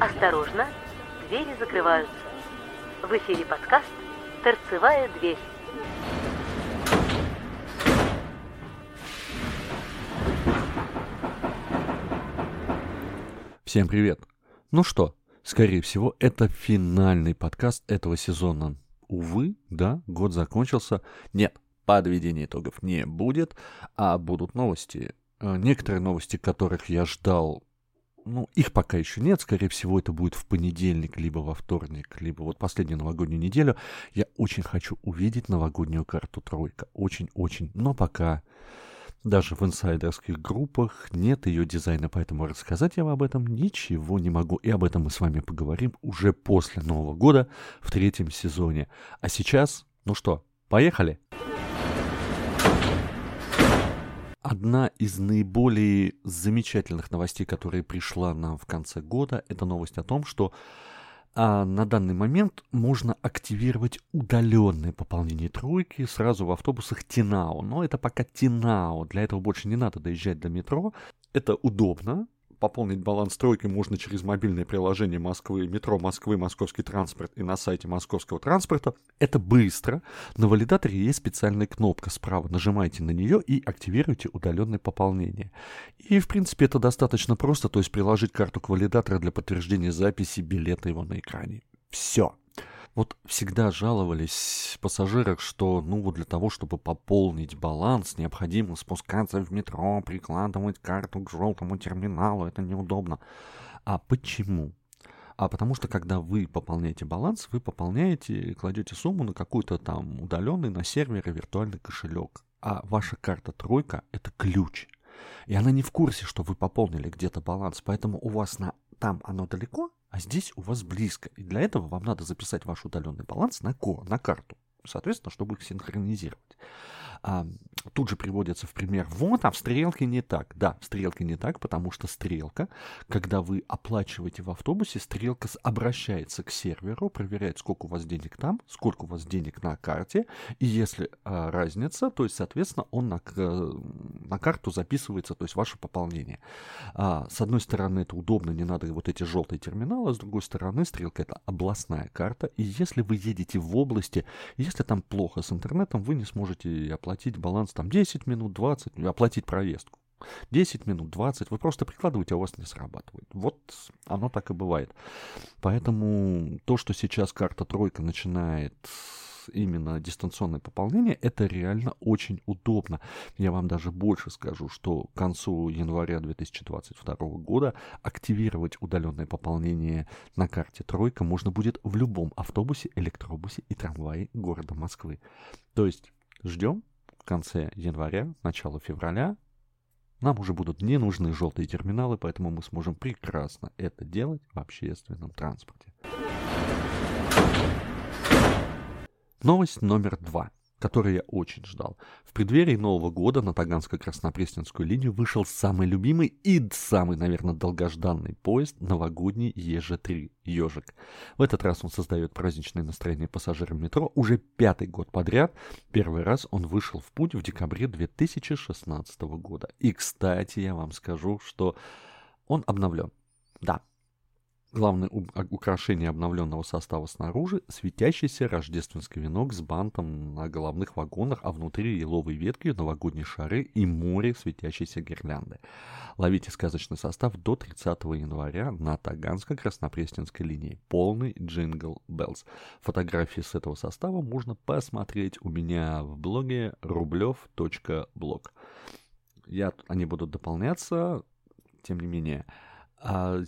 Осторожно, двери закрываются. В эфире подкаст «Торцевая дверь». Всем привет! Ну что, скорее всего, это финальный подкаст этого сезона. Увы, да, год закончился. Нет, подведения итогов не будет, а будут новости. Э, некоторые новости, которых я ждал ну, их пока еще нет. Скорее всего, это будет в понедельник, либо во вторник, либо вот последнюю новогоднюю неделю. Я очень хочу увидеть новогоднюю карту тройка. Очень-очень. Но пока даже в инсайдерских группах нет ее дизайна, поэтому рассказать я вам об этом ничего не могу. И об этом мы с вами поговорим уже после Нового года в третьем сезоне. А сейчас, ну что, поехали? Одна из наиболее замечательных новостей, которая пришла нам в конце года, это новость о том, что а на данный момент можно активировать удаленное пополнение тройки сразу в автобусах Тинао. Но это пока Тинао. Для этого больше не надо доезжать до метро. Это удобно, пополнить баланс тройки можно через мобильное приложение Москвы, метро Москвы, Московский транспорт и на сайте Московского транспорта. Это быстро. На валидаторе есть специальная кнопка справа. Нажимаете на нее и активируете удаленное пополнение. И, в принципе, это достаточно просто, то есть приложить карту к валидатору для подтверждения записи билета его на экране. Все. Вот всегда жаловались пассажиры, что, ну, вот для того, чтобы пополнить баланс, необходимо спускаться в метро, прикладывать карту к желтому терминалу, это неудобно. А почему? А потому что, когда вы пополняете баланс, вы пополняете, кладете сумму на какой-то там удаленный на сервере виртуальный кошелек. А ваша карта тройка — это ключ. И она не в курсе, что вы пополнили где-то баланс, поэтому у вас на там оно далеко, а здесь у вас близко. И для этого вам надо записать ваш удаленный баланс на, ко, на карту, соответственно, чтобы их синхронизировать а, тут же приводится в пример, вот, а в стрелке не так. Да, в стрелке не так, потому что стрелка, когда вы оплачиваете в автобусе, стрелка обращается к серверу, проверяет, сколько у вас денег там, сколько у вас денег на карте, и если а, разница, то есть, соответственно, он на, на карту записывается, то есть ваше пополнение. А, с одной стороны, это удобно, не надо вот эти желтые терминалы, с другой стороны, стрелка это областная карта, и если вы едете в области, если там плохо с интернетом, вы не сможете оплатить оплатить баланс там 10 минут, 20, оплатить проездку. 10 минут, 20, вы просто прикладываете, а у вас не срабатывает. Вот оно так и бывает. Поэтому то, что сейчас карта тройка начинает именно дистанционное пополнение, это реально очень удобно. Я вам даже больше скажу, что к концу января 2022 года активировать удаленное пополнение на карте тройка можно будет в любом автобусе, электробусе и трамвае города Москвы. То есть ждем, конце января, начало февраля нам уже будут не нужны желтые терминалы, поэтому мы сможем прекрасно это делать в общественном транспорте. Новость номер два который я очень ждал. В преддверии Нового года на Таганско-Краснопресненскую линию вышел самый любимый и самый, наверное, долгожданный поезд новогодний ЕЖ-3 «Ежик». В этот раз он создает праздничное настроение пассажирам метро уже пятый год подряд. Первый раз он вышел в путь в декабре 2016 года. И, кстати, я вам скажу, что он обновлен. Да, Главное а, украшение обновленного состава снаружи – светящийся рождественский венок с бантом на головных вагонах, а внутри еловые ветки, новогодние шары и море светящейся гирлянды. Ловите сказочный состав до 30 января на Таганско-Краснопресненской линии. Полный jingle bells. Фотографии с этого состава можно посмотреть у меня в блоге рублев.блог. Я, они будут дополняться, тем не менее. А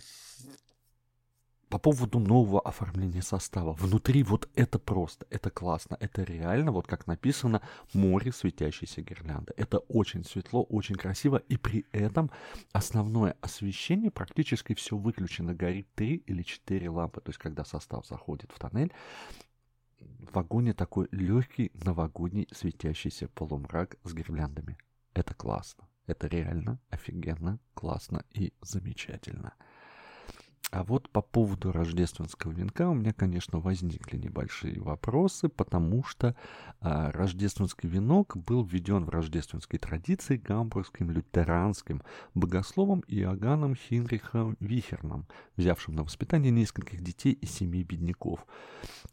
по поводу нового оформления состава. Внутри вот это просто, это классно, это реально, вот как написано, море светящейся гирлянды. Это очень светло, очень красиво, и при этом основное освещение практически все выключено. Горит три или четыре лампы, то есть когда состав заходит в тоннель, в вагоне такой легкий новогодний светящийся полумрак с гирляндами. Это классно. Это реально офигенно, классно и замечательно. А вот по поводу рождественского венка у меня, конечно, возникли небольшие вопросы, потому что а, рождественский венок был введен в рождественской традиции гамбургским лютеранским богословом Иоганном Хинрихом Вихерном, взявшим на воспитание нескольких детей из семьи бедняков.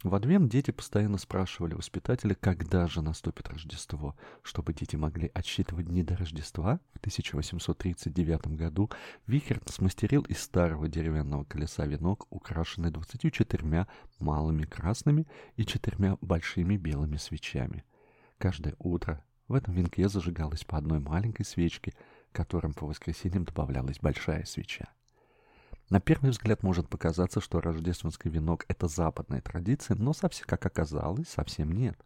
В адвент дети постоянно спрашивали воспитателя, когда же наступит Рождество. Чтобы дети могли отсчитывать дни до Рождества, в 1839 году Вихерн смастерил из старого деревянного колеса венок, украшенный двадцатью четырьмя малыми красными и четырьмя большими белыми свечами. Каждое утро в этом венке зажигалось по одной маленькой свечке, которым по воскресеньям добавлялась большая свеча. На первый взгляд может показаться, что рождественский венок — это западная традиция, но, совсем, как оказалось, совсем нет.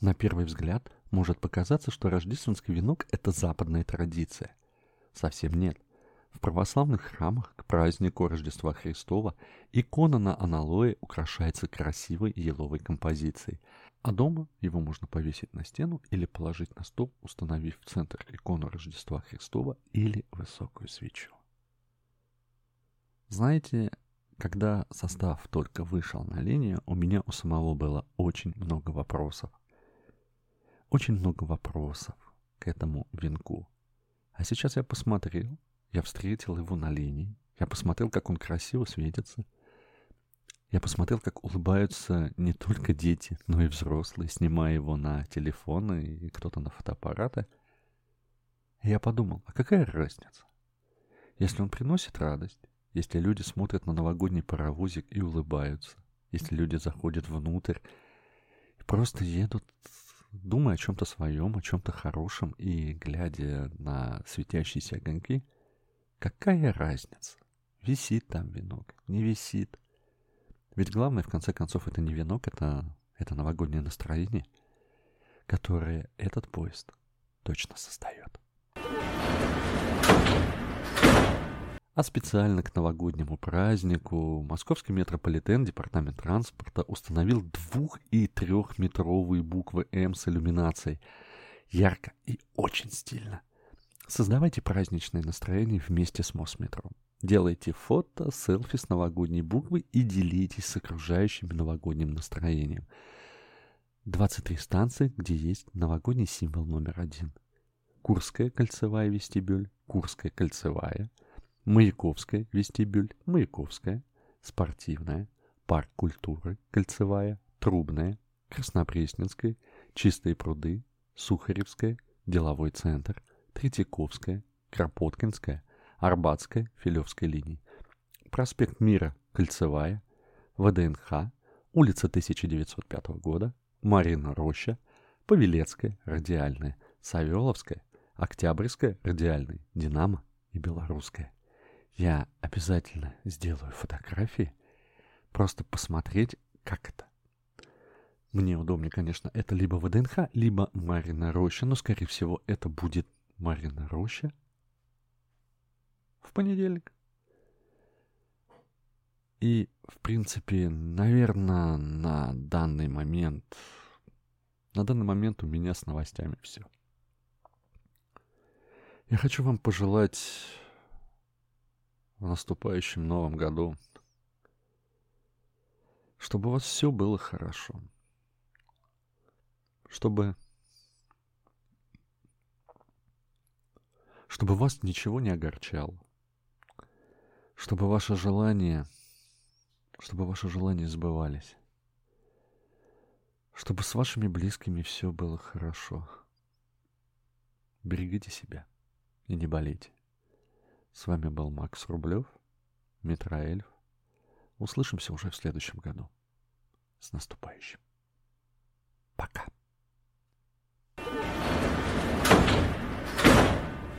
На первый взгляд может показаться, что рождественский венок — это западная традиция. Совсем нет. В православных храмах к празднику Рождества Христова икона на аналое украшается красивой еловой композицией, а дома его можно повесить на стену или положить на стол, установив в центр икону Рождества Христова или высокую свечу. Знаете, когда состав только вышел на линию, у меня у самого было очень много вопросов. Очень много вопросов к этому венку. А сейчас я посмотрел, я встретил его на линии. Я посмотрел, как он красиво светится. Я посмотрел, как улыбаются не только дети, но и взрослые, снимая его на телефоны и кто-то на фотоаппараты. И я подумал, а какая разница? Если он приносит радость, если люди смотрят на новогодний паровозик и улыбаются, если люди заходят внутрь и просто едут, думая о чем-то своем, о чем-то хорошем и глядя на светящиеся огоньки — Какая разница? Висит там венок, не висит. Ведь главное, в конце концов, это не венок, это, это новогоднее настроение, которое этот поезд точно создает. А специально к новогоднему празднику московский метрополитен, департамент транспорта, установил двух- и трехметровые буквы «М» с иллюминацией. Ярко и очень стильно. Создавайте праздничное настроение вместе с Мосметро. Делайте фото, селфи с новогодней буквой и делитесь с окружающим новогодним настроением. 23 станции, где есть новогодний символ номер один. Курская кольцевая вестибюль, Курская кольцевая, Маяковская вестибюль, Маяковская, Спортивная, Парк культуры, Кольцевая, Трубная, Краснопресненская, Чистые пруды, Сухаревская, Деловой центр – Третьяковская, Кропоткинская, Арбатская, Филевская линии, проспект Мира, Кольцевая, ВДНХ, улица 1905 года, Марина Роща, Павелецкая, Радиальная, Савеловская, Октябрьская, Радиальная, Динамо и Белорусская. Я обязательно сделаю фотографии, просто посмотреть, как это. Мне удобнее, конечно, это либо ВДНХ, либо Марина Роща, но, скорее всего, это будет Марина Роща в понедельник. И, в принципе, наверное, на данный момент, на данный момент у меня с новостями все. Я хочу вам пожелать в наступающем новом году, чтобы у вас все было хорошо, чтобы чтобы вас ничего не огорчало, чтобы ваши желания, чтобы ваши желания сбывались, чтобы с вашими близкими все было хорошо. Берегите себя и не болейте. С вами был Макс Рублев, Митроэльф. Услышимся уже в следующем году. С наступающим. Пока.